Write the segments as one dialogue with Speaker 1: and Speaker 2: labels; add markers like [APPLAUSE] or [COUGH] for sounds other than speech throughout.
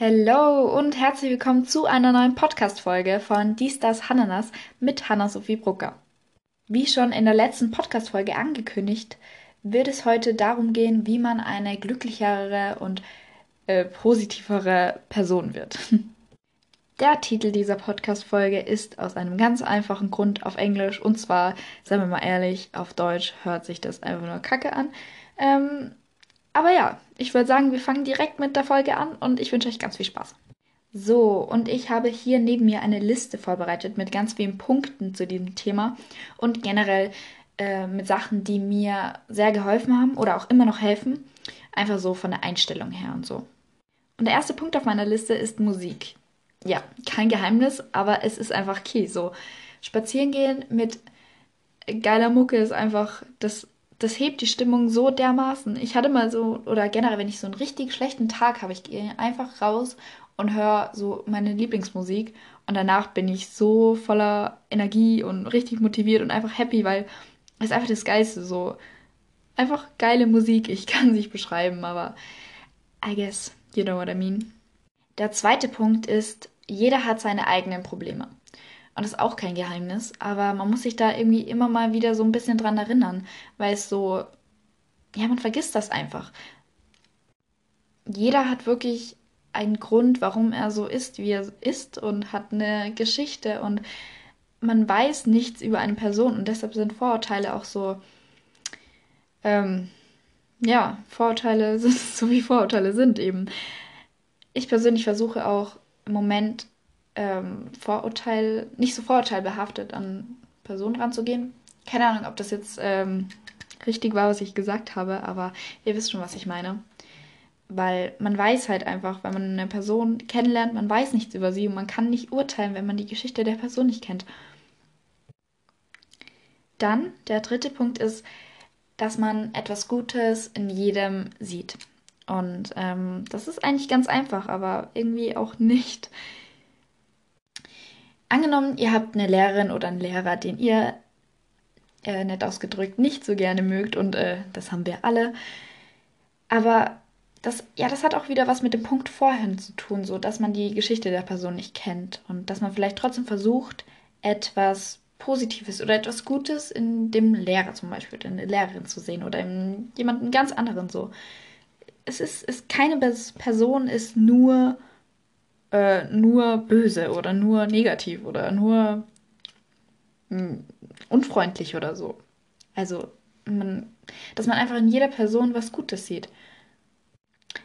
Speaker 1: Hallo und herzlich willkommen zu einer neuen Podcast-Folge von Dies, Das, Hananas mit Hanna-Sophie Brucker. Wie schon in der letzten Podcast-Folge angekündigt, wird es heute darum gehen, wie man eine glücklichere und äh, positivere Person wird. [LAUGHS] Der Titel dieser Podcast-Folge ist aus einem ganz einfachen Grund auf Englisch und zwar, seien wir mal ehrlich, auf Deutsch hört sich das einfach nur Kacke an. Ähm, aber ja, ich würde sagen, wir fangen direkt mit der Folge an und ich wünsche euch ganz viel Spaß. So, und ich habe hier neben mir eine Liste vorbereitet mit ganz vielen Punkten zu diesem Thema und generell äh, mit Sachen, die mir sehr geholfen haben oder auch immer noch helfen. Einfach so von der Einstellung her und so. Und der erste Punkt auf meiner Liste ist Musik. Ja, kein Geheimnis, aber es ist einfach key. So, spazieren gehen mit geiler Mucke ist einfach das das hebt die Stimmung so dermaßen. Ich hatte mal so, oder generell, wenn ich so einen richtig schlechten Tag habe, ich gehe einfach raus und höre so meine Lieblingsmusik und danach bin ich so voller Energie und richtig motiviert und einfach happy, weil es einfach das Geilste so. Einfach geile Musik, ich [LAUGHS] kann sie nicht beschreiben, aber I guess you know what I mean. Der zweite Punkt ist, jeder hat seine eigenen Probleme. Und das ist auch kein Geheimnis, aber man muss sich da irgendwie immer mal wieder so ein bisschen dran erinnern, weil es so, ja, man vergisst das einfach. Jeder hat wirklich einen Grund, warum er so ist, wie er ist und hat eine Geschichte und man weiß nichts über eine Person und deshalb sind Vorurteile auch so, ähm, ja, Vorurteile sind [LAUGHS] so wie Vorurteile sind eben. Ich persönlich versuche auch im Moment ähm, Vorurteil, nicht so vorurteilbehaftet an Personen ranzugehen. Keine Ahnung, ob das jetzt ähm, richtig war, was ich gesagt habe, aber ihr wisst schon, was ich meine. Weil man weiß halt einfach, wenn man eine Person kennenlernt, man weiß nichts über sie und man kann nicht urteilen, wenn man die Geschichte der Person nicht kennt. Dann, der dritte Punkt ist, dass man etwas Gutes in jedem sieht. Und ähm, das ist eigentlich ganz einfach, aber irgendwie auch nicht. Angenommen, ihr habt eine Lehrerin oder einen Lehrer, den ihr äh, nett ausgedrückt nicht so gerne mögt und äh, das haben wir alle. Aber das, ja, das hat auch wieder was mit dem Punkt vorhin zu tun, so dass man die Geschichte der Person nicht kennt und dass man vielleicht trotzdem versucht, etwas Positives oder etwas Gutes in dem Lehrer zum Beispiel, in der Lehrerin zu sehen oder in jemanden ganz anderen so. Es ist, ist keine Person ist nur äh, nur böse oder nur negativ oder nur mh, hm, unfreundlich oder so. Also, man, dass man einfach in jeder Person was Gutes sieht.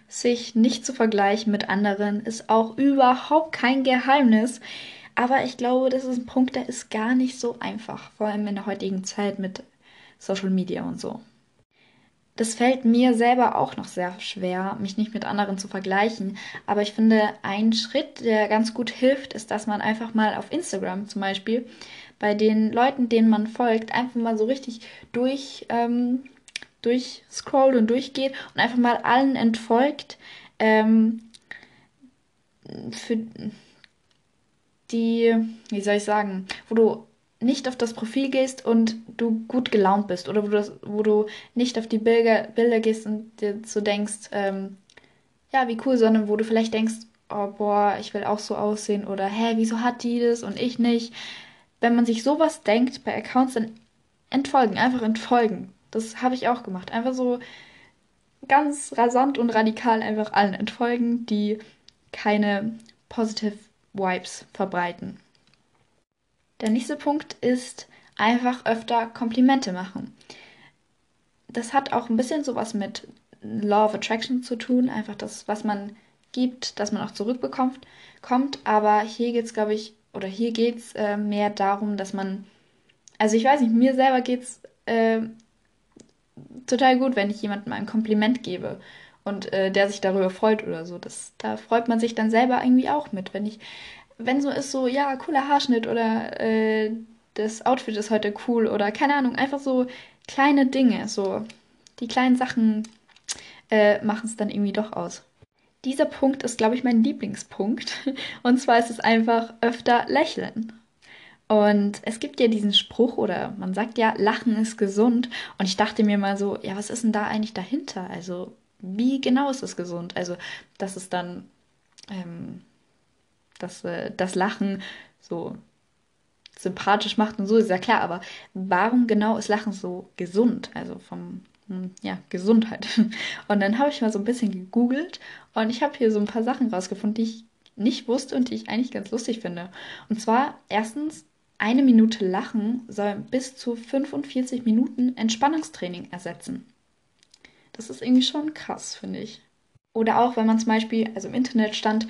Speaker 1: Sich nicht zu vergleichen mit anderen ist auch überhaupt kein Geheimnis. Aber ich glaube, das ist ein Punkt, der ist gar nicht so einfach. Vor allem in der heutigen Zeit mit Social Media und so. Das fällt mir selber auch noch sehr schwer, mich nicht mit anderen zu vergleichen. Aber ich finde, ein Schritt, der ganz gut hilft, ist, dass man einfach mal auf Instagram zum Beispiel bei den Leuten, denen man folgt, einfach mal so richtig durch, ähm, durchscrollt und durchgeht und einfach mal allen entfolgt, ähm, für die, wie soll ich sagen, wo du nicht auf das Profil gehst und du gut gelaunt bist oder wo du, wo du nicht auf die Bilder, Bilder gehst und dir so denkst, ähm, ja, wie cool, sondern wo du vielleicht denkst, oh boah, ich will auch so aussehen oder hä, wieso hat die das und ich nicht? Wenn man sich sowas denkt bei Accounts, dann entfolgen, einfach entfolgen. Das habe ich auch gemacht. Einfach so ganz rasant und radikal einfach allen entfolgen, die keine positive Vibes verbreiten. Der nächste Punkt ist einfach öfter Komplimente machen. Das hat auch ein bisschen sowas mit Law of Attraction zu tun, einfach das, was man gibt, dass man auch zurückbekommt. Kommt, aber hier geht es, glaube ich, oder hier geht es äh, mehr darum, dass man, also ich weiß nicht, mir selber geht es äh, total gut, wenn ich jemandem ein Kompliment gebe und äh, der sich darüber freut oder so. Das, da freut man sich dann selber irgendwie auch mit, wenn ich wenn so ist, so, ja, cooler Haarschnitt oder äh, das Outfit ist heute cool oder keine Ahnung, einfach so kleine Dinge, so die kleinen Sachen äh, machen es dann irgendwie doch aus. Dieser Punkt ist, glaube ich, mein Lieblingspunkt. [LAUGHS] Und zwar ist es einfach öfter lächeln. Und es gibt ja diesen Spruch oder man sagt ja, Lachen ist gesund. Und ich dachte mir mal so, ja, was ist denn da eigentlich dahinter? Also, wie genau ist es gesund? Also, dass es dann ähm, dass äh, das Lachen so sympathisch macht und so, ist ja klar, aber warum genau ist Lachen so gesund? Also vom, hm, ja, Gesundheit. [LAUGHS] Und dann habe ich mal so ein bisschen gegoogelt und ich habe hier so ein paar Sachen rausgefunden, die ich nicht wusste und die ich eigentlich ganz lustig finde. Und zwar erstens, eine Minute Lachen soll bis zu 45 Minuten Entspannungstraining ersetzen. Das ist irgendwie schon krass, finde ich. Oder auch, wenn man zum Beispiel, also im Internet stand,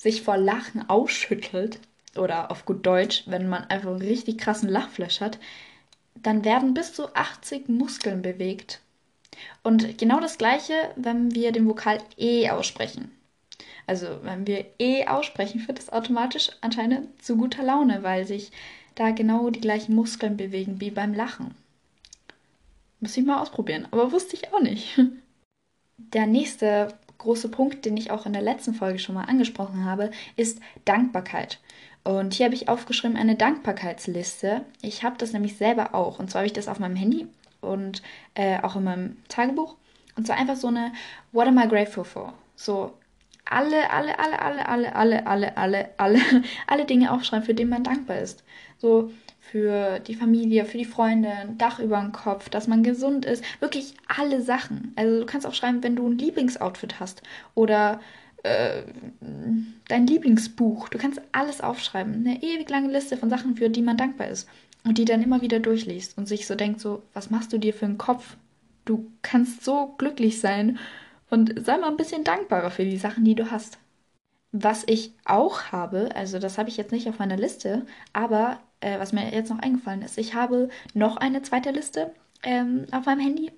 Speaker 1: sich vor Lachen ausschüttelt, oder auf gut Deutsch, wenn man einfach einen richtig krassen Lachflash hat, dann werden bis zu 80 Muskeln bewegt. Und genau das gleiche, wenn wir den Vokal E aussprechen. Also wenn wir E aussprechen, führt das automatisch anscheinend zu guter Laune, weil sich da genau die gleichen Muskeln bewegen wie beim Lachen. Muss ich mal ausprobieren, aber wusste ich auch nicht. [LAUGHS] Der nächste große Punkt, den ich auch in der letzten Folge schon mal angesprochen habe, ist Dankbarkeit. Und hier habe ich aufgeschrieben eine Dankbarkeitsliste. Ich habe das nämlich selber auch. Und zwar habe ich das auf meinem Handy und äh, auch in meinem Tagebuch. Und zwar einfach so eine What am I grateful for? So alle, alle, alle, alle, alle, alle, alle, alle, alle, alle Dinge aufschreiben, für die man dankbar ist. So für die Familie, für die Freunde, ein Dach über dem Kopf, dass man gesund ist. Wirklich alle Sachen. Also du kannst auch schreiben, wenn du ein Lieblingsoutfit hast oder äh, dein Lieblingsbuch. Du kannst alles aufschreiben. Eine ewig lange Liste von Sachen, für die man dankbar ist. Und die dann immer wieder durchliest und sich so denkt, so, was machst du dir für einen Kopf? Du kannst so glücklich sein und sei mal ein bisschen dankbarer für die Sachen, die du hast. Was ich auch habe, also das habe ich jetzt nicht auf meiner Liste, aber äh, was mir jetzt noch eingefallen ist, ich habe noch eine zweite Liste ähm, auf meinem Handy.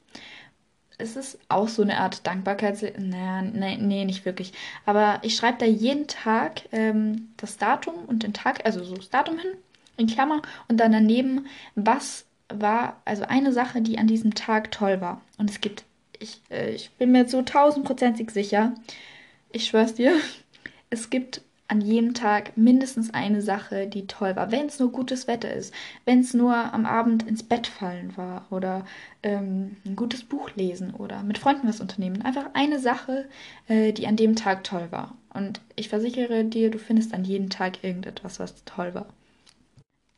Speaker 1: Es ist auch so eine Art Dankbarkeits... Naja, nee, nee, nicht wirklich. Aber ich schreibe da jeden Tag ähm, das Datum und den Tag, also so das Datum hin, in Klammer, und dann daneben, was war, also eine Sache, die an diesem Tag toll war. Und es gibt, ich, äh, ich bin mir so tausendprozentig sicher, ich schwör's dir, [LAUGHS] es gibt an jedem Tag mindestens eine Sache, die toll war. Wenn es nur gutes Wetter ist, wenn es nur am Abend ins Bett fallen war oder ähm, ein gutes Buch lesen oder mit Freunden was unternehmen. Einfach eine Sache, äh, die an dem Tag toll war. Und ich versichere dir, du findest an jedem Tag irgendetwas, was toll war.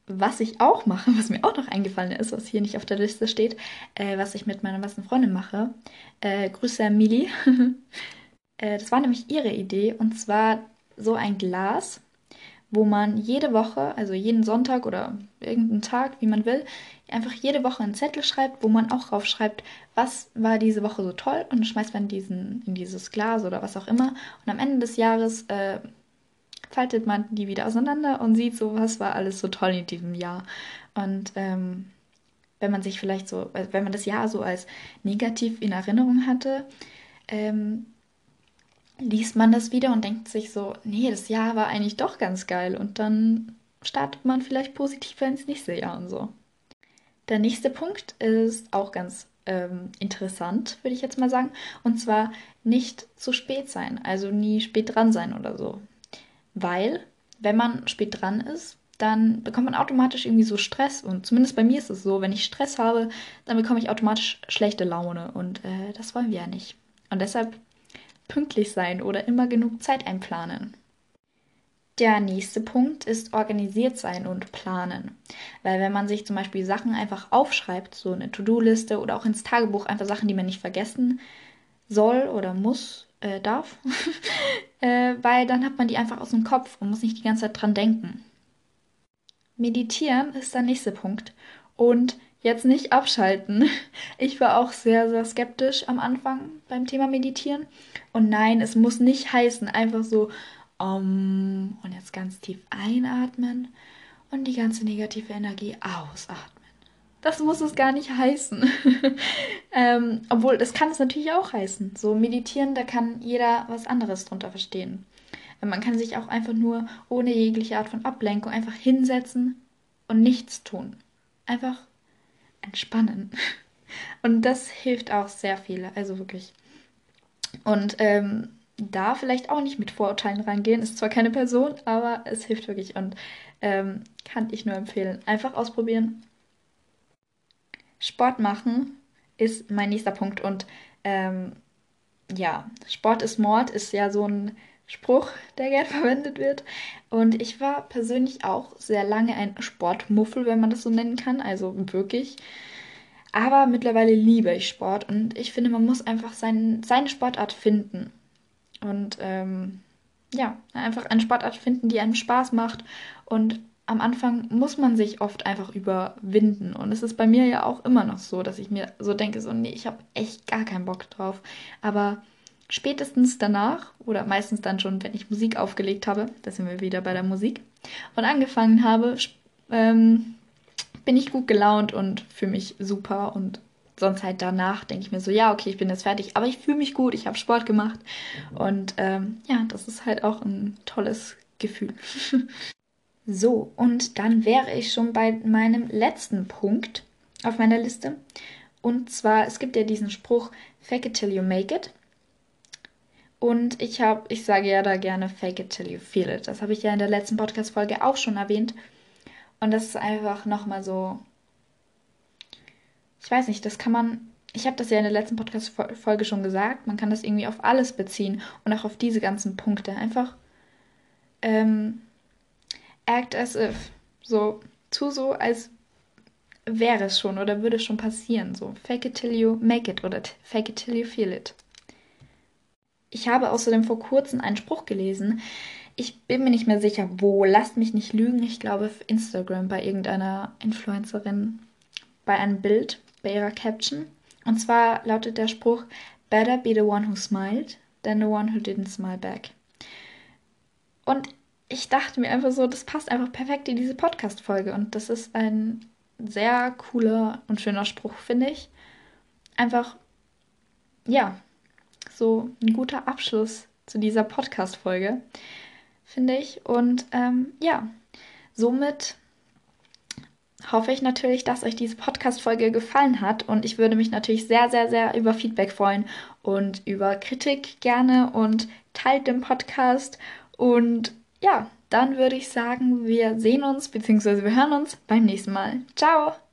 Speaker 1: Was ich auch mache, [LAUGHS] was mir auch noch eingefallen ist, was hier nicht auf der Liste steht, äh, was ich mit meiner besten Freundin mache. Äh, Grüße an Mili. [LAUGHS] Äh, das war nämlich ihre Idee und zwar so ein Glas, wo man jede Woche, also jeden Sonntag oder irgendeinen Tag, wie man will, einfach jede Woche einen Zettel schreibt, wo man auch draufschreibt, was war diese Woche so toll und schmeißt man diesen in dieses Glas oder was auch immer. Und am Ende des Jahres äh, faltet man die wieder auseinander und sieht so, was war alles so toll in diesem Jahr. Und ähm, wenn man sich vielleicht so, äh, wenn man das Jahr so als negativ in Erinnerung hatte, ähm, liest man das wieder und denkt sich so, nee, das Jahr war eigentlich doch ganz geil und dann startet man vielleicht positiver ins nächste Jahr und so. Der nächste Punkt ist auch ganz ähm, interessant, würde ich jetzt mal sagen, und zwar nicht zu spät sein, also nie spät dran sein oder so. Weil, wenn man spät dran ist, dann bekommt man automatisch irgendwie so Stress. Und zumindest bei mir ist es so, wenn ich Stress habe, dann bekomme ich automatisch schlechte Laune. Und äh, das wollen wir ja nicht. Und deshalb pünktlich sein oder immer genug Zeit einplanen. Der nächste Punkt ist organisiert sein und planen. Weil wenn man sich zum Beispiel Sachen einfach aufschreibt, so eine To-Do-Liste oder auch ins Tagebuch einfach Sachen, die man nicht vergessen soll oder muss, äh, darf, [LAUGHS] äh, weil dann hat man die einfach aus dem Kopf und muss nicht die ganze Zeit dran denken. Meditieren ist der nächste Punkt. Und jetzt nicht abschalten. [LAUGHS] Ich war auch sehr, sehr skeptisch am Anfang beim Thema Meditieren. Und nein, es muss nicht heißen, einfach so um, und jetzt ganz tief einatmen und die ganze negative Energie ausatmen. Das muss es gar nicht heißen. [LAUGHS] ähm, obwohl, das kann es natürlich auch heißen. So meditieren, da kann jeder was anderes drunter verstehen. Man kann sich auch einfach nur ohne jegliche Art von Ablenkung einfach hinsetzen und nichts tun. Einfach entspannen. Und das hilft auch sehr viel, also wirklich. Und ähm, da vielleicht auch nicht mit Vorurteilen rangehen, ist zwar keine Person, aber es hilft wirklich und ähm, kann ich nur empfehlen. Einfach ausprobieren. Sport machen ist mein nächster Punkt und ähm, ja, Sport ist Mord ist ja so ein Spruch, der gern [LAUGHS] verwendet wird. Und ich war persönlich auch sehr lange ein Sportmuffel, wenn man das so nennen kann. Also wirklich. Aber mittlerweile liebe ich Sport und ich finde, man muss einfach sein, seine Sportart finden. Und ähm, ja, einfach eine Sportart finden, die einem Spaß macht. Und am Anfang muss man sich oft einfach überwinden. Und es ist bei mir ja auch immer noch so, dass ich mir so denke, so, nee, ich habe echt gar keinen Bock drauf. Aber spätestens danach oder meistens dann schon, wenn ich Musik aufgelegt habe, da sind wir wieder bei der Musik, und angefangen habe, ähm, bin ich gut gelaunt und fühle mich super und sonst halt danach denke ich mir so, ja, okay, ich bin jetzt fertig, aber ich fühle mich gut, ich habe Sport gemacht und ähm, ja, das ist halt auch ein tolles Gefühl. [LAUGHS] so, und dann wäre ich schon bei meinem letzten Punkt auf meiner Liste. Und zwar, es gibt ja diesen Spruch, fake it till you make it. Und ich habe, ich sage ja da gerne fake it till you feel it. Das habe ich ja in der letzten Podcast-Folge auch schon erwähnt. Und das ist einfach nochmal so. Ich weiß nicht, das kann man. Ich habe das ja in der letzten Podcast-Folge schon gesagt. Man kann das irgendwie auf alles beziehen und auch auf diese ganzen Punkte. Einfach ähm, act as if. So, tu so, als wäre es schon oder würde es schon passieren. So, fake it till you make it oder fake it till you feel it. Ich habe außerdem vor kurzem einen Spruch gelesen. Ich bin mir nicht mehr sicher, wo. Lasst mich nicht lügen. Ich glaube auf Instagram bei irgendeiner Influencerin bei einem Bild, bei ihrer Caption. Und zwar lautet der Spruch: Better be the one who smiled than the one who didn't smile back. Und ich dachte mir einfach so, das passt einfach perfekt in diese Podcast-Folge. Und das ist ein sehr cooler und schöner Spruch, finde ich. Einfach, ja, so ein guter Abschluss zu dieser Podcast-Folge, finde ich. Und ähm, ja, somit hoffe ich natürlich, dass euch diese Podcast-Folge gefallen hat. Und ich würde mich natürlich sehr, sehr, sehr über Feedback freuen und über Kritik gerne und teilt den Podcast. Und ja, dann würde ich sagen, wir sehen uns bzw. wir hören uns beim nächsten Mal. Ciao!